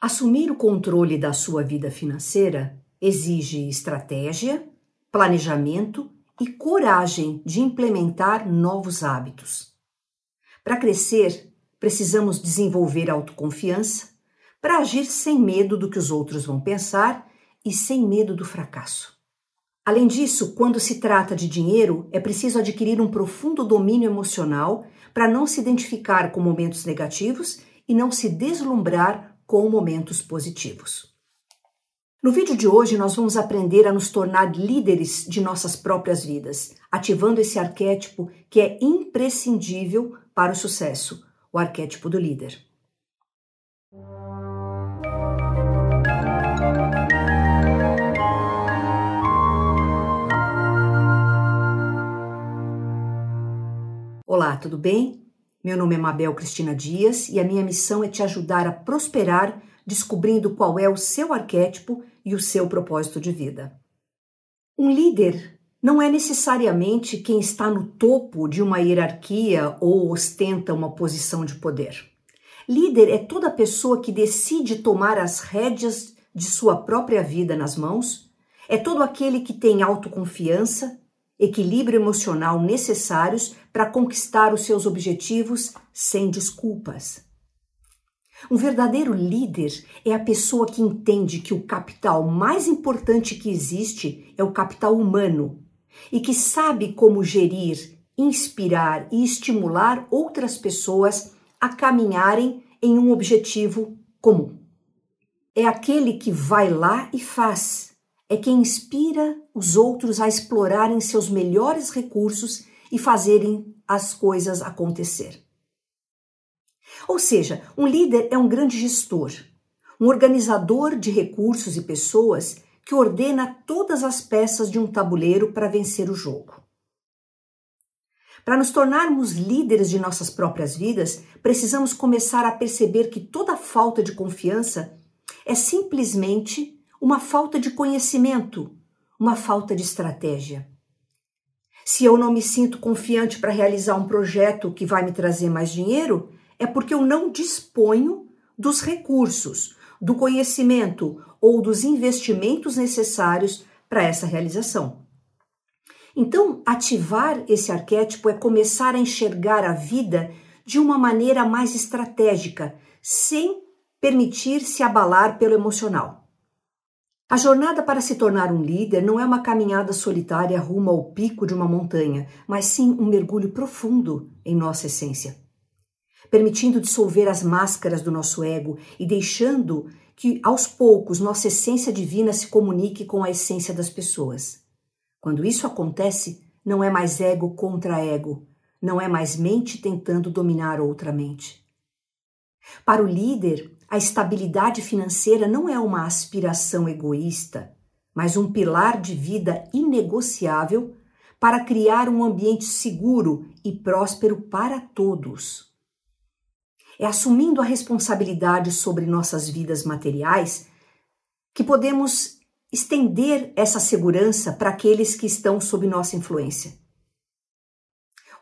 Assumir o controle da sua vida financeira exige estratégia, planejamento e coragem de implementar novos hábitos. Para crescer, precisamos desenvolver autoconfiança para agir sem medo do que os outros vão pensar e sem medo do fracasso. Além disso, quando se trata de dinheiro, é preciso adquirir um profundo domínio emocional para não se identificar com momentos negativos e não se deslumbrar com momentos positivos. No vídeo de hoje, nós vamos aprender a nos tornar líderes de nossas próprias vidas, ativando esse arquétipo que é imprescindível para o sucesso, o arquétipo do líder. Olá, tudo bem? Meu nome é Mabel Cristina Dias e a minha missão é te ajudar a prosperar descobrindo qual é o seu arquétipo e o seu propósito de vida. Um líder não é necessariamente quem está no topo de uma hierarquia ou ostenta uma posição de poder. Líder é toda pessoa que decide tomar as rédeas de sua própria vida nas mãos, é todo aquele que tem autoconfiança, equilíbrio emocional necessários para conquistar os seus objetivos sem desculpas. Um verdadeiro líder é a pessoa que entende que o capital mais importante que existe é o capital humano e que sabe como gerir, inspirar e estimular outras pessoas a caminharem em um objetivo comum. É aquele que vai lá e faz é quem inspira os outros a explorarem seus melhores recursos e fazerem as coisas acontecer. Ou seja, um líder é um grande gestor, um organizador de recursos e pessoas que ordena todas as peças de um tabuleiro para vencer o jogo. Para nos tornarmos líderes de nossas próprias vidas, precisamos começar a perceber que toda falta de confiança é simplesmente uma falta de conhecimento, uma falta de estratégia. Se eu não me sinto confiante para realizar um projeto que vai me trazer mais dinheiro, é porque eu não disponho dos recursos, do conhecimento ou dos investimentos necessários para essa realização. Então, ativar esse arquétipo é começar a enxergar a vida de uma maneira mais estratégica, sem permitir se abalar pelo emocional. A jornada para se tornar um líder não é uma caminhada solitária rumo ao pico de uma montanha, mas sim um mergulho profundo em nossa essência. Permitindo dissolver as máscaras do nosso ego e deixando que, aos poucos, nossa essência divina se comunique com a essência das pessoas. Quando isso acontece, não é mais ego contra ego, não é mais mente tentando dominar outra mente. Para o líder, a estabilidade financeira não é uma aspiração egoísta, mas um pilar de vida inegociável para criar um ambiente seguro e próspero para todos. É assumindo a responsabilidade sobre nossas vidas materiais que podemos estender essa segurança para aqueles que estão sob nossa influência.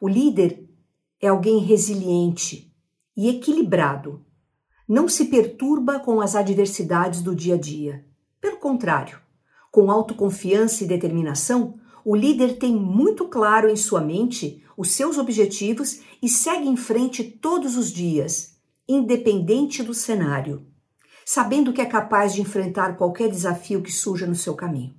O líder é alguém resiliente e equilibrado não se perturba com as adversidades do dia a dia. Pelo contrário, com autoconfiança e determinação, o líder tem muito claro em sua mente os seus objetivos e segue em frente todos os dias, independente do cenário, sabendo que é capaz de enfrentar qualquer desafio que surja no seu caminho.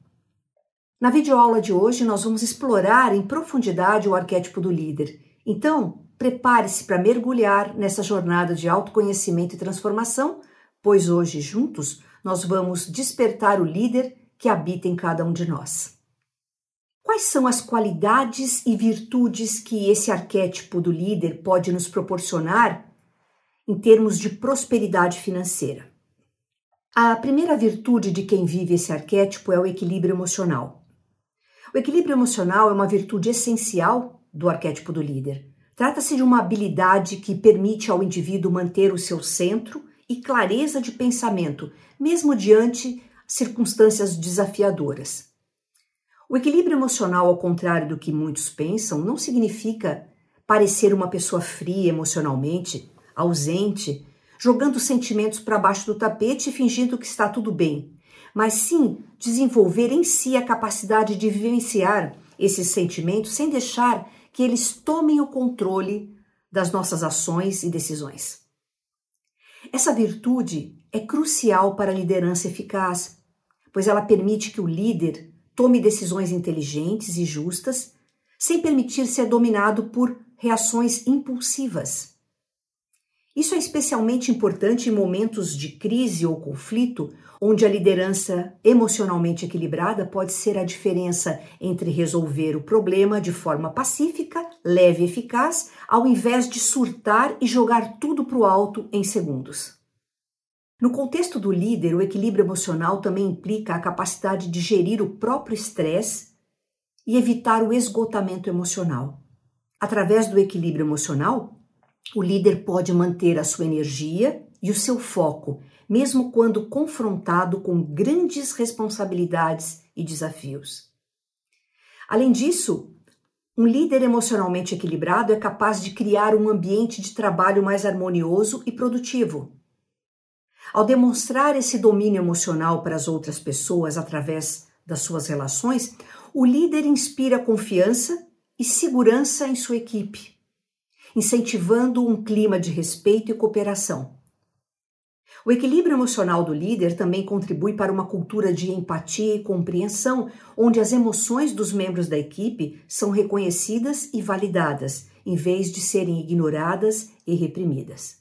Na videoaula de hoje, nós vamos explorar em profundidade o arquétipo do líder. Então, Prepare-se para mergulhar nessa jornada de autoconhecimento e transformação, pois hoje, juntos, nós vamos despertar o líder que habita em cada um de nós. Quais são as qualidades e virtudes que esse arquétipo do líder pode nos proporcionar em termos de prosperidade financeira? A primeira virtude de quem vive esse arquétipo é o equilíbrio emocional. O equilíbrio emocional é uma virtude essencial do arquétipo do líder. Trata-se de uma habilidade que permite ao indivíduo manter o seu centro e clareza de pensamento, mesmo diante circunstâncias desafiadoras. O equilíbrio emocional, ao contrário do que muitos pensam, não significa parecer uma pessoa fria emocionalmente, ausente, jogando sentimentos para baixo do tapete e fingindo que está tudo bem, mas sim desenvolver em si a capacidade de vivenciar esses sentimentos sem deixar que eles tomem o controle das nossas ações e decisões. Essa virtude é crucial para a liderança eficaz, pois ela permite que o líder tome decisões inteligentes e justas, sem permitir ser dominado por reações impulsivas. Isso é especialmente importante em momentos de crise ou conflito, onde a liderança emocionalmente equilibrada pode ser a diferença entre resolver o problema de forma pacífica, leve e eficaz, ao invés de surtar e jogar tudo para o alto em segundos. No contexto do líder, o equilíbrio emocional também implica a capacidade de gerir o próprio estresse e evitar o esgotamento emocional. Através do equilíbrio emocional, o líder pode manter a sua energia e o seu foco, mesmo quando confrontado com grandes responsabilidades e desafios. Além disso, um líder emocionalmente equilibrado é capaz de criar um ambiente de trabalho mais harmonioso e produtivo. Ao demonstrar esse domínio emocional para as outras pessoas através das suas relações, o líder inspira confiança e segurança em sua equipe, incentivando um clima de respeito e cooperação. O equilíbrio emocional do líder também contribui para uma cultura de empatia e compreensão, onde as emoções dos membros da equipe são reconhecidas e validadas, em vez de serem ignoradas e reprimidas.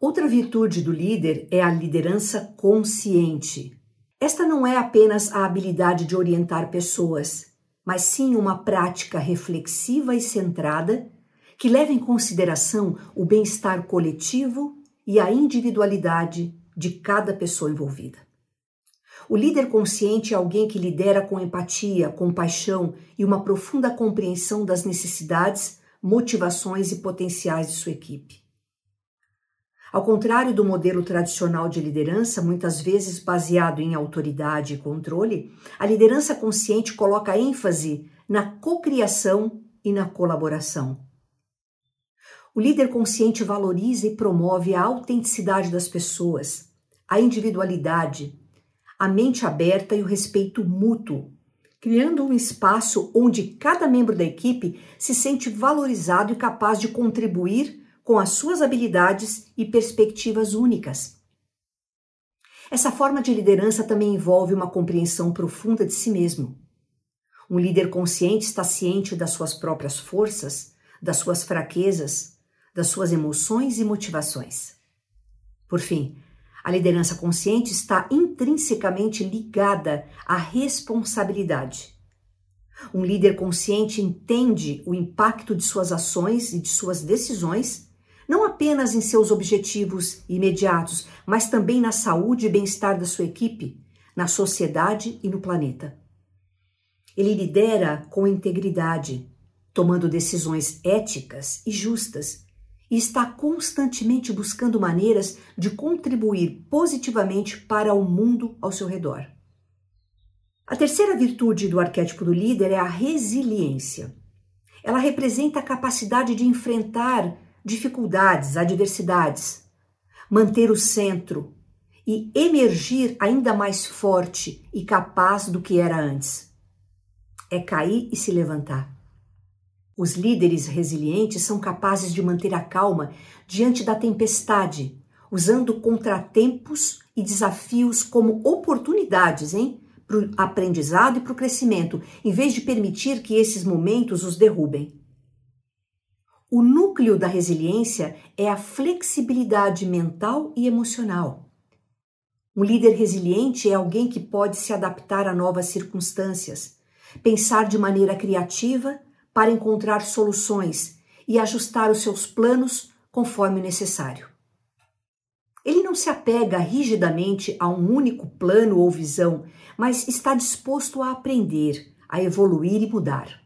Outra virtude do líder é a liderança consciente. Esta não é apenas a habilidade de orientar pessoas, mas sim uma prática reflexiva e centrada que leva em consideração o bem-estar coletivo e a individualidade de cada pessoa envolvida. O líder consciente é alguém que lidera com empatia, compaixão e uma profunda compreensão das necessidades, motivações e potenciais de sua equipe. Ao contrário do modelo tradicional de liderança, muitas vezes baseado em autoridade e controle, a liderança consciente coloca ênfase na cocriação e na colaboração. O líder consciente valoriza e promove a autenticidade das pessoas, a individualidade, a mente aberta e o respeito mútuo, criando um espaço onde cada membro da equipe se sente valorizado e capaz de contribuir com as suas habilidades e perspectivas únicas. Essa forma de liderança também envolve uma compreensão profunda de si mesmo. Um líder consciente está ciente das suas próprias forças, das suas fraquezas, das suas emoções e motivações. Por fim, a liderança consciente está intrinsecamente ligada à responsabilidade. Um líder consciente entende o impacto de suas ações e de suas decisões não apenas em seus objetivos imediatos, mas também na saúde e bem-estar da sua equipe, na sociedade e no planeta. Ele lidera com integridade, tomando decisões éticas e justas, e está constantemente buscando maneiras de contribuir positivamente para o mundo ao seu redor. A terceira virtude do arquétipo do líder é a resiliência. Ela representa a capacidade de enfrentar dificuldades, adversidades, manter o centro e emergir ainda mais forte e capaz do que era antes. É cair e se levantar. Os líderes resilientes são capazes de manter a calma diante da tempestade, usando contratempos e desafios como oportunidades, hein? Para o aprendizado e para o crescimento, em vez de permitir que esses momentos os derrubem. O núcleo da resiliência é a flexibilidade mental e emocional. Um líder resiliente é alguém que pode se adaptar a novas circunstâncias, pensar de maneira criativa para encontrar soluções e ajustar os seus planos conforme necessário. Ele não se apega rigidamente a um único plano ou visão, mas está disposto a aprender, a evoluir e mudar.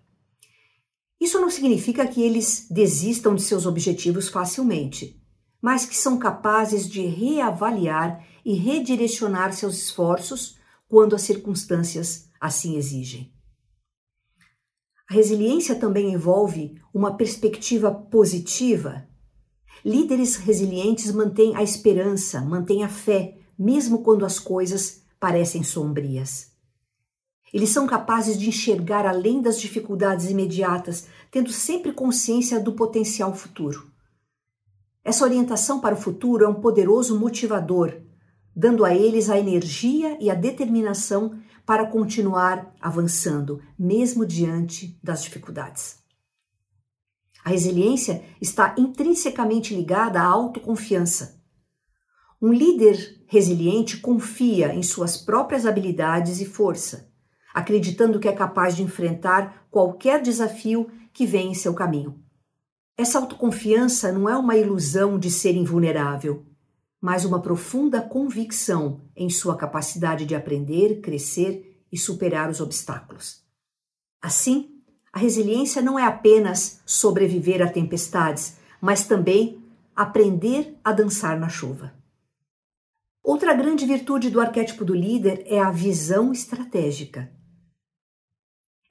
Isso não significa que eles desistam de seus objetivos facilmente, mas que são capazes de reavaliar e redirecionar seus esforços quando as circunstâncias assim exigem. A resiliência também envolve uma perspectiva positiva. Líderes resilientes mantêm a esperança, mantêm a fé, mesmo quando as coisas parecem sombrias. Eles são capazes de enxergar além das dificuldades imediatas, tendo sempre consciência do potencial futuro. Essa orientação para o futuro é um poderoso motivador, dando a eles a energia e a determinação para continuar avançando, mesmo diante das dificuldades. A resiliência está intrinsecamente ligada à autoconfiança. Um líder resiliente confia em suas próprias habilidades e força, acreditando que é capaz de enfrentar qualquer desafio que vem em seu caminho. Essa autoconfiança não é uma ilusão de ser invulnerável, mas uma profunda convicção em sua capacidade de aprender, crescer e superar os obstáculos. Assim, a resiliência não é apenas sobreviver a tempestades, mas também aprender a dançar na chuva. Outra grande virtude do arquétipo do líder é a visão estratégica.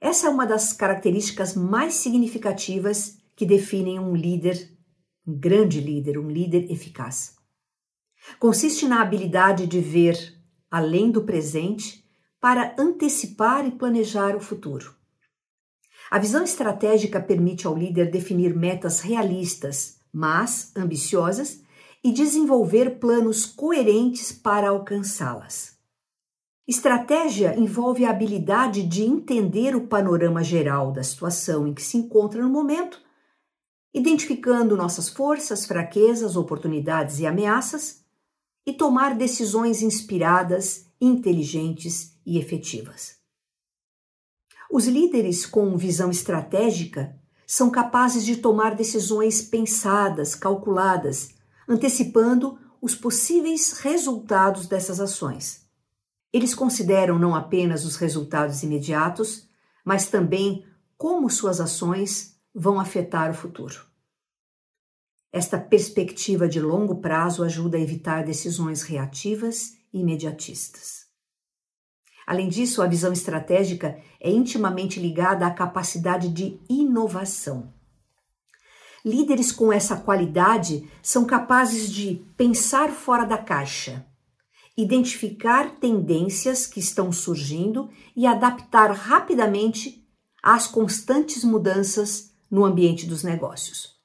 Essa é uma das características mais significativas que definem um líder, um grande líder, um líder eficaz. Consiste na habilidade de ver além do presente para antecipar e planejar o futuro. A visão estratégica permite ao líder definir metas realistas, mas ambiciosas, e desenvolver planos coerentes para alcançá-las. Estratégia envolve a habilidade de entender o panorama geral da situação em que se encontra no momento, identificando nossas forças, fraquezas, oportunidades e ameaças, e tomar decisões inspiradas, inteligentes e efetivas. Os líderes com visão estratégica são capazes de tomar decisões pensadas, calculadas, antecipando os possíveis resultados dessas ações. Eles consideram não apenas os resultados imediatos, mas também como suas ações vão afetar o futuro. Esta perspectiva de longo prazo ajuda a evitar decisões reativas e imediatistas. Além disso, a visão estratégica é intimamente ligada à capacidade de inovação. Líderes com essa qualidade são capazes de pensar fora da caixa, identificar tendências que estão surgindo e adaptar rapidamente às constantes mudanças no ambiente dos negócios.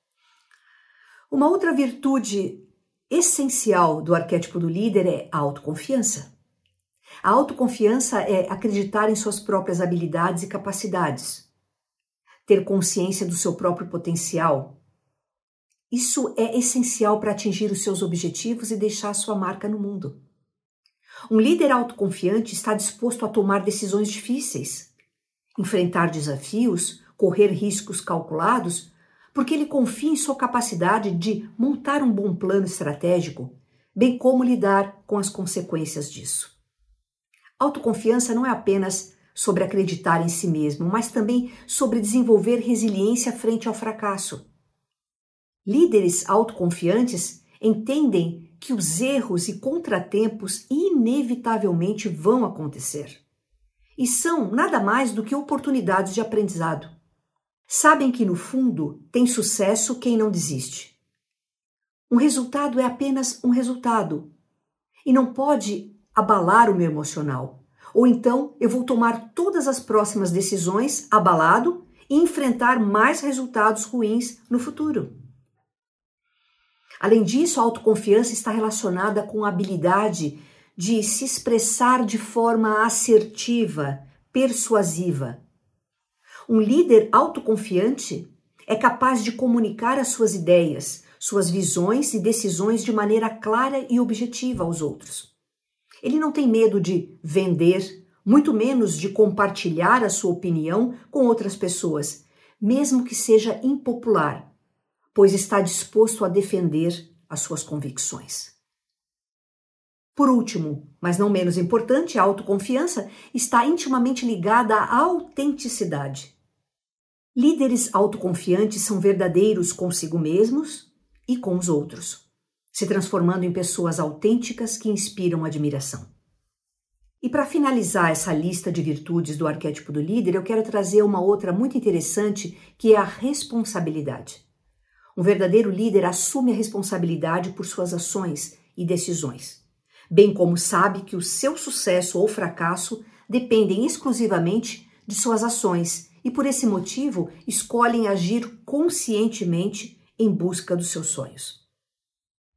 Uma outra virtude essencial do arquétipo do líder é a autoconfiança. A autoconfiança é acreditar em suas próprias habilidades e capacidades, ter consciência do seu próprio potencial. Isso é essencial para atingir os seus objetivos e deixar sua marca no mundo. Um líder autoconfiante está disposto a tomar decisões difíceis, enfrentar desafios, correr riscos calculados, porque ele confia em sua capacidade de montar um bom plano estratégico, bem como lidar com as consequências disso. Autoconfiança não é apenas sobre acreditar em si mesmo, mas também sobre desenvolver resiliência frente ao fracasso. Líderes autoconfiantes entendem que os erros e contratempos inevitavelmente vão acontecer. E são nada mais do que oportunidades de aprendizado. Sabem que, no fundo, tem sucesso quem não desiste. Um resultado é apenas um resultado e não pode abalar o meu emocional. Ou então eu vou tomar todas as próximas decisões abalado e enfrentar mais resultados ruins no futuro. Além disso, a autoconfiança está relacionada com a habilidade de se expressar de forma assertiva, persuasiva. Um líder autoconfiante é capaz de comunicar as suas ideias, suas visões e decisões de maneira clara e objetiva aos outros. Ele não tem medo de vender, muito menos de compartilhar a sua opinião com outras pessoas, mesmo que seja impopular, pois está disposto a defender as suas convicções. Por último, mas não menos importante, a autoconfiança está intimamente ligada à autenticidade. Líderes autoconfiantes são verdadeiros consigo mesmos e com os outros se transformando em pessoas autênticas que inspiram admiração. E para finalizar essa lista de virtudes do arquétipo do líder, eu quero trazer uma outra muito interessante, que é a responsabilidade. Um verdadeiro líder assume a responsabilidade por suas ações e decisões, bem como sabe que o seu sucesso ou fracasso dependem exclusivamente de suas ações e, por esse motivo, escolhem agir conscientemente em busca dos seus sonhos.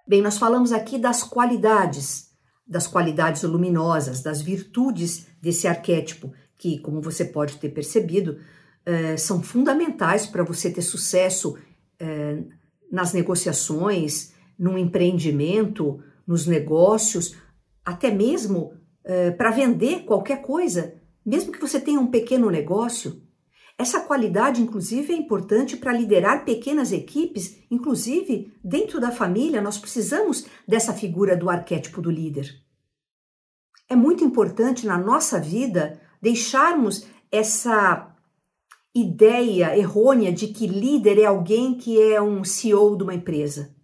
Bem, nós falamos aqui das qualidades, das qualidades luminosas, das virtudes desse arquétipo, que, como você pode ter percebido, eh, são fundamentais para você ter sucesso eh, nas negociações, no empreendimento, nos negócios, até mesmo eh, para vender qualquer coisa, mesmo que você tenha um pequeno negócio. Essa qualidade, inclusive, é importante para liderar pequenas equipes, inclusive dentro da família, nós precisamos dessa figura do arquétipo do líder. É muito importante na nossa vida deixarmos essa ideia errônea de que líder é alguém que é um CEO de uma empresa,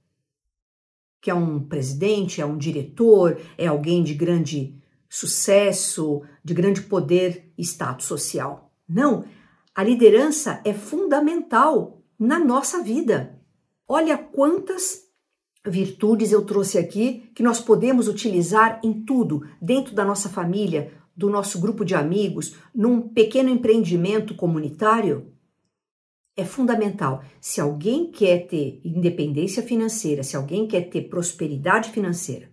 que é um presidente, é um diretor, é alguém de grande sucesso, de grande poder e status social. Não, a liderança é fundamental na nossa vida. Olha quantas virtudes eu trouxe aqui que nós podemos utilizar em tudo, dentro da nossa família, do nosso grupo de amigos, num pequeno empreendimento comunitário, é fundamental. Se alguém quer ter independência financeira, se alguém quer ter prosperidade financeira,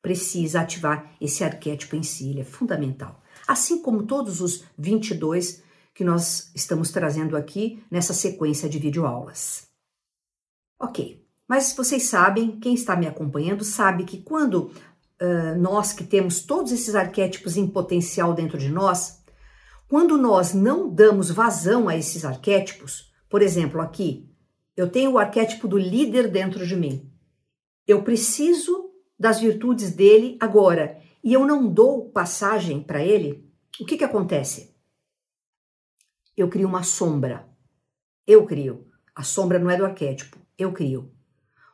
precisa ativar esse arquétipo em si, ele é fundamental. Assim como todos os 22 que nós estamos trazendo aqui nessa sequência de videoaulas. Ok, mas vocês sabem, quem está me acompanhando sabe que quando nós que temos todos esses arquétipos em potencial dentro de nós, quando nós não damos vazão a esses arquétipos, por exemplo, aqui, eu tenho o arquétipo do líder dentro de mim. Eu preciso das virtudes dele agora e eu não dou passagem para ele, o que, que acontece? Eu crio uma sombra. Eu crio. A sombra não é do arquétipo, eu crio.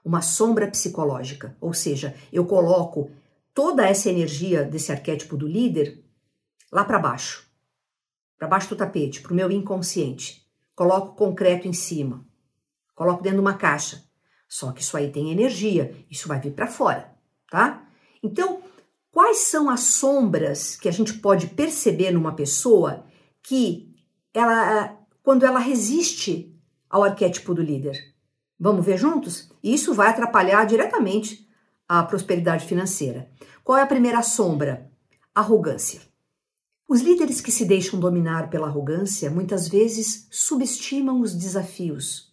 Uma sombra psicológica, ou seja, eu coloco toda essa energia desse arquétipo do líder lá para baixo, para baixo do tapete, para o meu inconsciente. Coloco concreto em cima, coloco dentro de uma caixa. Só que isso aí tem energia, isso vai vir para fora, tá? Então, quais são as sombras que a gente pode perceber numa pessoa que ela, quando ela resiste ao arquétipo do líder? Vamos ver juntos? Isso vai atrapalhar diretamente a prosperidade financeira. Qual é a primeira sombra? Arrogância. Os líderes que se deixam dominar pela arrogância muitas vezes subestimam os desafios,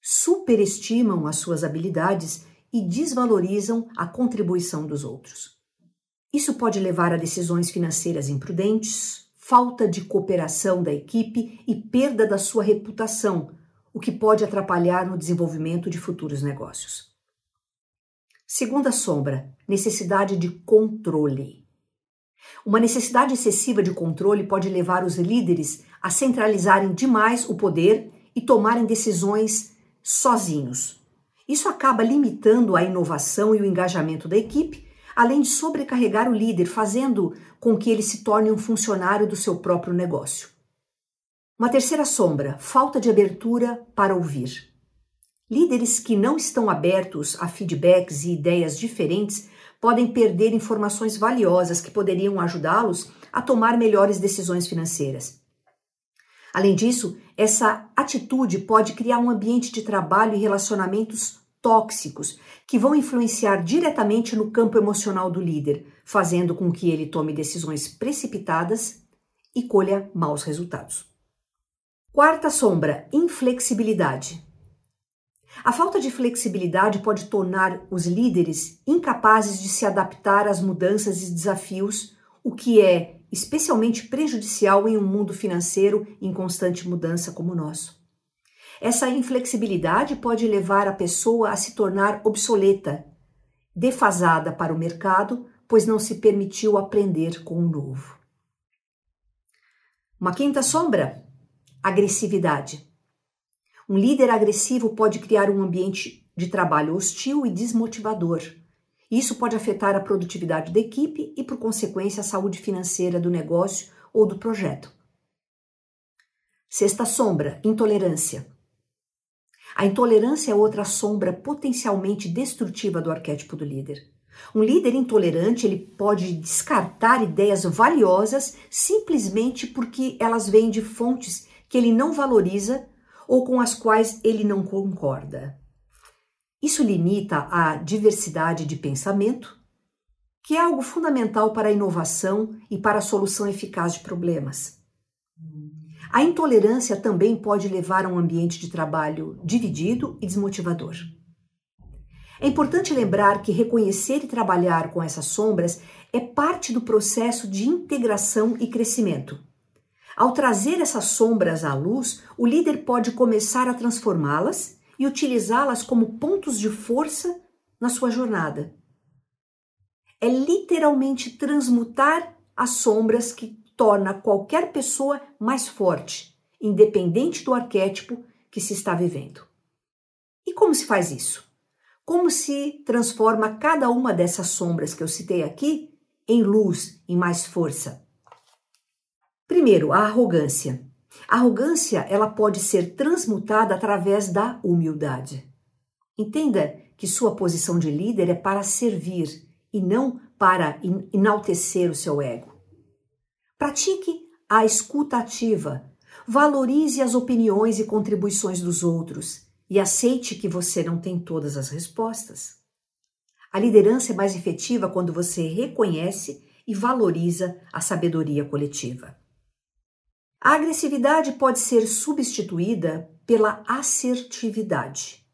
superestimam as suas habilidades e desvalorizam a contribuição dos outros. Isso pode levar a decisões financeiras imprudentes, falta de cooperação da equipe e perda da sua reputação, o que pode atrapalhar no desenvolvimento de futuros negócios. Segunda sombra, necessidade de controle. Uma necessidade excessiva de controle pode levar os líderes a centralizarem demais o poder e tomarem decisões sozinhos. Isso acaba limitando a inovação e o engajamento da equipe, além de sobrecarregar o líder, fazendo com que ele se torne um funcionário do seu próprio negócio. Uma terceira sombra, falta de abertura para ouvir. Líderes que não estão abertos a feedbacks e ideias diferentes podem perder informações valiosas que poderiam ajudá-los a tomar melhores decisões financeiras. Além disso, essa atitude pode criar um ambiente de trabalho e relacionamentos tóxicos que vão influenciar diretamente no campo emocional do líder, fazendo com que ele tome decisões precipitadas e colha maus resultados. Quarta sombra: inflexibilidade. A falta de flexibilidade pode tornar os líderes incapazes de se adaptar às mudanças e desafios, o que é especialmente prejudicial em um mundo financeiro em constante mudança como o nosso. Essa inflexibilidade pode levar a pessoa a se tornar obsoleta, defasada para o mercado, pois não se permitiu aprender com o novo. Uma quinta sombra: agressividade. Um líder agressivo pode criar um ambiente de trabalho hostil e desmotivador. Isso pode afetar a produtividade da equipe e, por consequência, a saúde financeira do negócio ou do projeto. Sexta sombra: intolerância. A intolerância é outra sombra potencialmente destrutiva do arquétipo do líder. Um líder intolerante ele pode descartar ideias valiosas simplesmente porque elas vêm de fontes que ele não valoriza ou com as quais ele não concorda. Isso limita a diversidade de pensamento, que é algo fundamental para a inovação e para a solução eficaz de problemas. A intolerância também pode levar a um ambiente de trabalho dividido e desmotivador. É importante lembrar que reconhecer e trabalhar com essas sombras é parte do processo de integração e crescimento. Ao trazer essas sombras à luz, o líder pode começar a transformá-las e utilizá-las como pontos de força na sua jornada. É literalmente transmutar as sombras que torna qualquer pessoa mais forte, independente do arquétipo que se está vivendo. E como se faz isso? Como se transforma cada uma dessas sombras que eu citei aqui em luz, em mais força? Primeiro, a arrogância. A arrogância, ela pode ser transmutada através da humildade. Entenda que sua posição de líder é para servir e não para enaltecer o seu ego. Pratique a escuta ativa, valorize as opiniões e contribuições dos outros e aceite que você não tem todas as respostas. A liderança é mais efetiva quando você reconhece e valoriza a sabedoria coletiva. A agressividade pode ser substituída pela assertividade.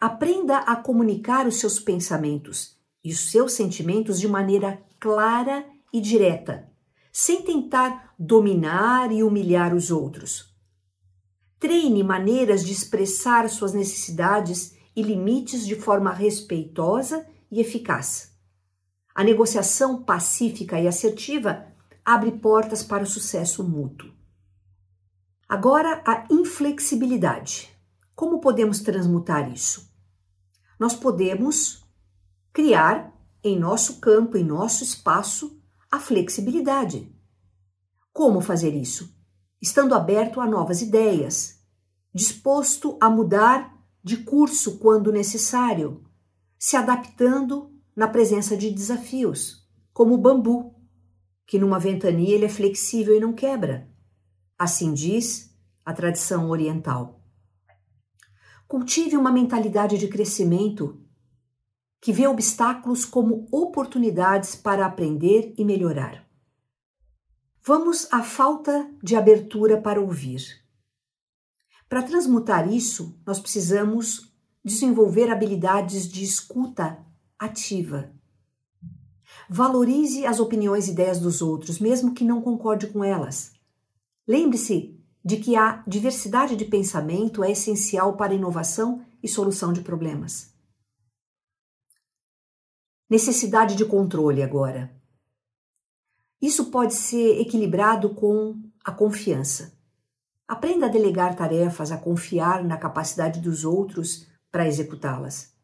Aprenda a comunicar os seus pensamentos e os seus sentimentos de maneira clara e direta, sem tentar dominar e humilhar os outros. Treine maneiras de expressar suas necessidades e limites de forma respeitosa e eficaz. A negociação pacífica e assertiva abre portas para o sucesso mútuo. Agora, a inflexibilidade. Como podemos transmutar isso? Nós podemos criar em nosso campo, em nosso espaço, a flexibilidade. Como fazer isso? Estando aberto a novas ideias, disposto a mudar de curso quando necessário, se adaptando na presença de desafios, como o bambu, que numa ventania ele é flexível e não quebra. Assim diz a tradição oriental. Cultive uma mentalidade de crescimento que vê obstáculos como oportunidades para aprender e melhorar. Vamos à falta de abertura para ouvir. Para transmutar isso, nós precisamos desenvolver habilidades de escuta ativa Valorize as opiniões e ideias dos outros, mesmo que não concorde com elas. Lembre-se de que a diversidade de pensamento é essencial para inovação e solução de problemas. Necessidade de controle agora. Isso pode ser equilibrado com a confiança. Aprenda a delegar tarefas, a confiar na capacidade dos outros para executá-las.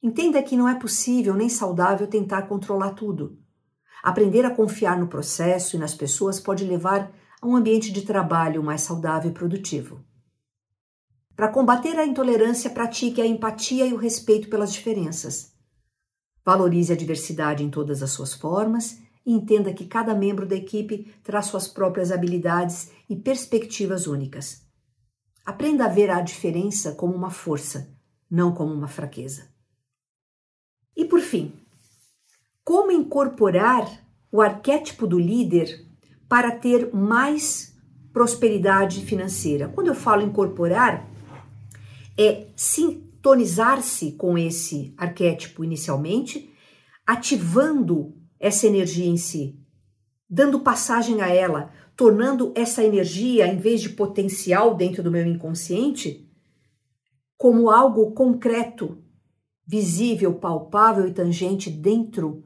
Entenda que não é possível nem saudável tentar controlar tudo. Aprender a confiar no processo e nas pessoas pode levar a um ambiente de trabalho mais saudável e produtivo. Para combater a intolerância, pratique a empatia e o respeito pelas diferenças. Valorize a diversidade em todas as suas formas e entenda que cada membro da equipe traz suas próprias habilidades e perspectivas únicas. Aprenda a ver a diferença como uma força, não como uma fraqueza. E por fim, como incorporar o arquétipo do líder para ter mais prosperidade financeira? Quando eu falo incorporar, é sintonizar-se com esse arquétipo inicialmente, ativando essa energia em si, dando passagem a ela, tornando essa energia, em vez de potencial dentro do meu inconsciente, como algo concreto visível, palpável e tangente dentro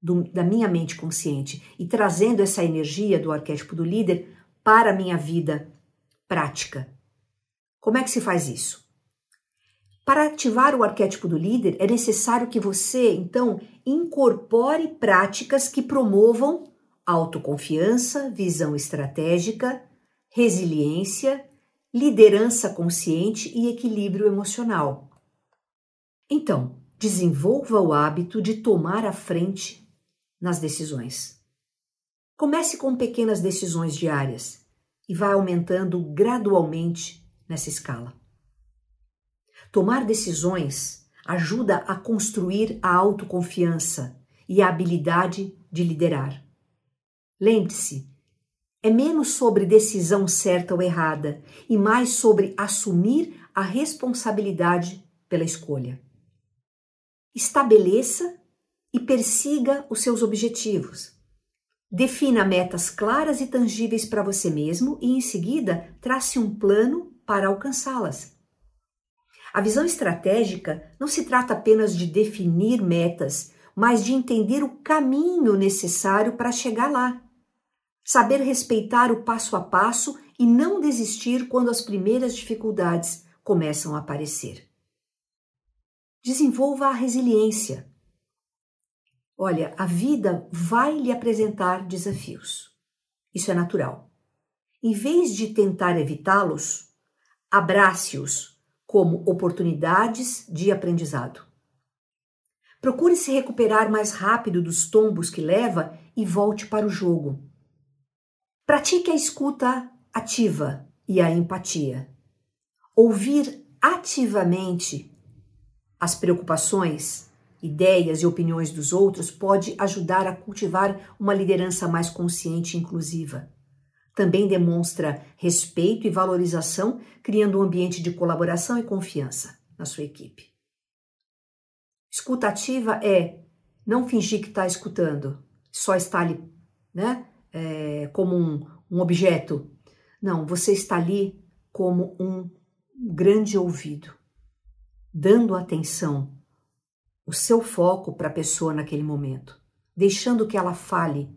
do, da minha mente consciente e trazendo essa energia do arquétipo do líder para a minha vida prática. Como é que se faz isso? Para ativar o arquétipo do líder, é necessário que você, então, incorpore práticas que promovam autoconfiança, visão estratégica, resiliência, liderança consciente e equilíbrio emocional. Então, desenvolva o hábito de tomar a frente nas decisões. Comece com pequenas decisões diárias e vá aumentando gradualmente nessa escala. Tomar decisões ajuda a construir a autoconfiança e a habilidade de liderar. Lembre-se, é menos sobre decisão certa ou errada e mais sobre assumir a responsabilidade pela escolha. Estabeleça e persiga os seus objetivos. Defina metas claras e tangíveis para você mesmo e, em seguida, trace um plano para alcançá-las. A visão estratégica não se trata apenas de definir metas, mas de entender o caminho necessário para chegar lá saber respeitar o passo a passo e não desistir quando as primeiras dificuldades começam a aparecer. Desenvolva a resiliência. Olha, a vida vai lhe apresentar desafios. Isso é natural. Em vez de tentar evitá-los, abrace-os como oportunidades de aprendizado. Procure se recuperar mais rápido dos tombos que leva e volte para o jogo. Pratique a escuta ativa e a empatia. Ouvir ativamente as preocupações, ideias e opiniões dos outros pode ajudar a cultivar uma liderança mais consciente e inclusiva. Também demonstra respeito e valorização, criando um ambiente de colaboração e confiança na sua equipe. Escuta ativa é não fingir que está escutando, só está ali, né? é, como um, um objeto. Não, você está ali como um grande ouvido, dando atenção, o seu foco para a pessoa naquele momento, deixando que ela fale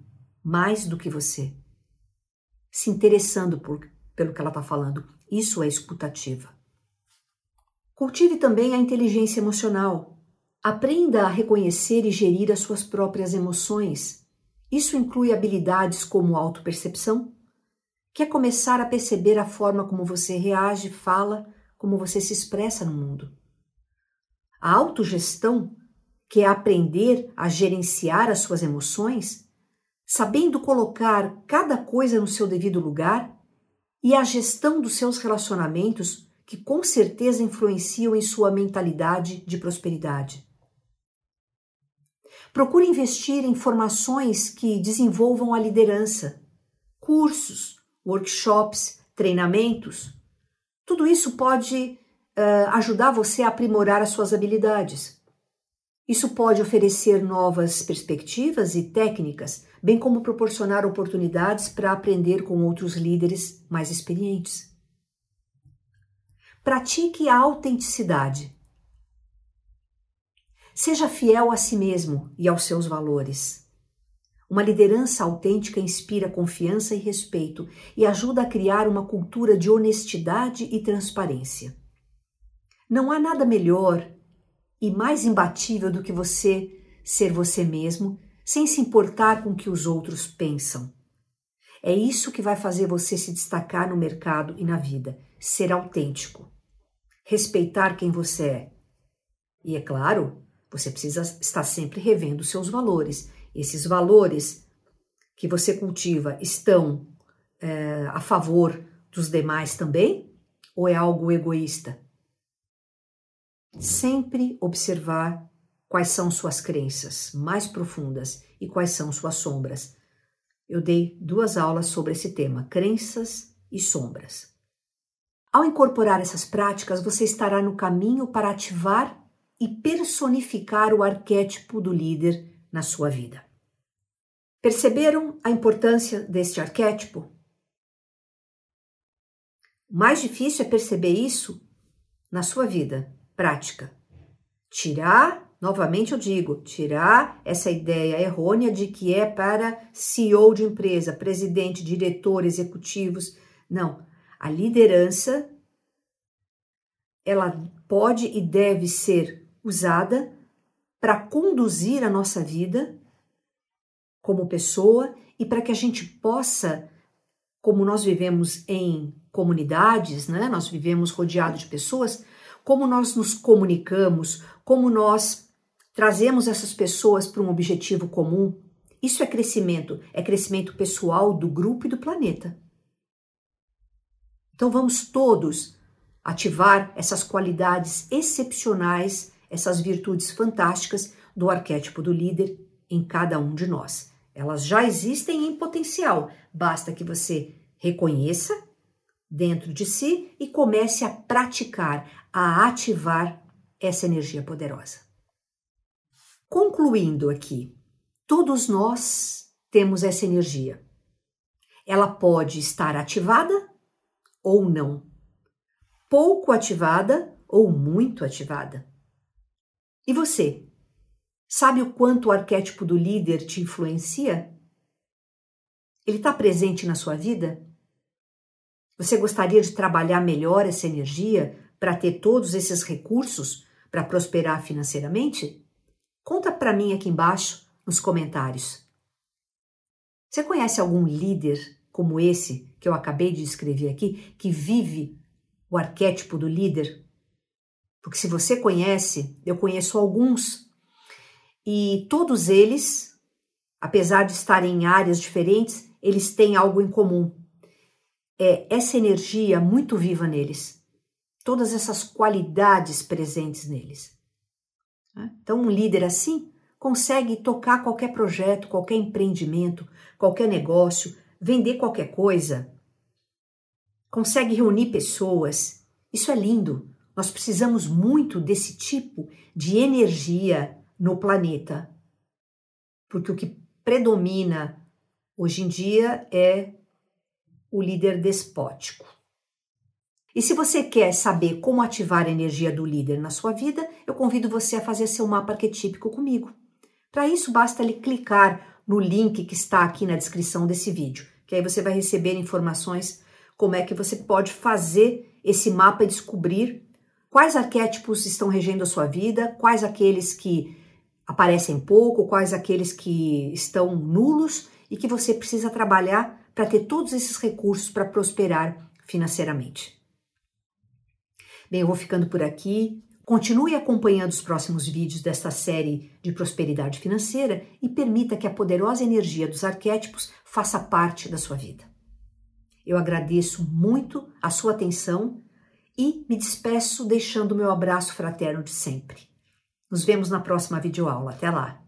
mais do que você, se interessando por, pelo que ela está falando. Isso é escutativa. Cultive também a inteligência emocional. Aprenda a reconhecer e gerir as suas próprias emoções isso inclui habilidades como autopercepção, que é começar a perceber a forma como você reage, fala, como você se expressa no mundo. A autogestão, que é aprender a gerenciar as suas emoções, sabendo colocar cada coisa no seu devido lugar, e a gestão dos seus relacionamentos, que com certeza influenciam em sua mentalidade de prosperidade. Procure investir em formações que desenvolvam a liderança, cursos, workshops, treinamentos. Tudo isso pode uh, ajudar você a aprimorar as suas habilidades. Isso pode oferecer novas perspectivas e técnicas, bem como proporcionar oportunidades para aprender com outros líderes mais experientes. Pratique a autenticidade. Seja fiel a si mesmo e aos seus valores. Uma liderança autêntica inspira confiança e respeito e ajuda a criar uma cultura de honestidade e transparência. Não há nada melhor e mais imbatível do que você ser você mesmo, sem se importar com o que os outros pensam. É isso que vai fazer você se destacar no mercado e na vida, ser autêntico, respeitar quem você é. E é claro, você precisa estar sempre revendo seus valores. Esses valores que você cultiva estão é, a favor dos demais também? Ou é algo egoísta? Sempre observar quais são suas crenças mais profundas e quais são suas sombras. Eu dei duas aulas sobre esse tema, crenças e sombras. Ao incorporar essas práticas, você estará no caminho para ativar e personificar o arquétipo do líder na sua vida. Perceberam a importância deste arquétipo? O mais difícil é perceber isso na sua vida prática. Tirar, novamente eu digo, tirar essa ideia errônea de que é para CEO de empresa, presidente, diretor, executivos. Não, a liderança ela pode e deve ser usada para conduzir a nossa vida como pessoa e para que a gente possa como nós vivemos em comunidades, né? Nós vivemos rodeados de pessoas, como nós nos comunicamos, como nós trazemos essas pessoas para um objetivo comum. Isso é crescimento, é crescimento pessoal do grupo e do planeta. Então vamos todos ativar essas qualidades excepcionais, essas virtudes fantásticas do arquétipo do líder em cada um de nós. Elas já existem em potencial, basta que você reconheça dentro de si e comece a praticar, a ativar essa energia poderosa. Concluindo aqui, todos nós temos essa energia. Ela pode estar ativada ou não, pouco ativada ou muito ativada. E você? Sabe o quanto o arquétipo do líder te influencia? Ele está presente na sua vida? Você gostaria de trabalhar melhor essa energia para ter todos esses recursos para prosperar financeiramente? Conta para mim aqui embaixo nos comentários. Você conhece algum líder como esse que eu acabei de escrever aqui, que vive o arquétipo do líder? Porque se você conhece, eu conheço alguns, e todos eles, apesar de estarem em áreas diferentes, eles têm algo em comum é essa energia muito viva neles, todas essas qualidades presentes neles. Né? Então, um líder assim consegue tocar qualquer projeto, qualquer empreendimento, qualquer negócio, vender qualquer coisa, consegue reunir pessoas. Isso é lindo. Nós precisamos muito desse tipo de energia no planeta. Porque o que predomina hoje em dia é o líder despótico. E se você quer saber como ativar a energia do líder na sua vida, eu convido você a fazer seu mapa arquetípico comigo. Para isso, basta lhe clicar no link que está aqui na descrição desse vídeo, que aí você vai receber informações como é que você pode fazer esse mapa e descobrir quais arquétipos estão regendo a sua vida, quais aqueles que aparecem pouco, quais aqueles que estão nulos e que você precisa trabalhar para ter todos esses recursos para prosperar financeiramente. Bem, eu vou ficando por aqui. Continue acompanhando os próximos vídeos desta série de prosperidade financeira e permita que a poderosa energia dos arquétipos faça parte da sua vida. Eu agradeço muito a sua atenção e me despeço deixando meu abraço fraterno de sempre. Nos vemos na próxima videoaula. Até lá!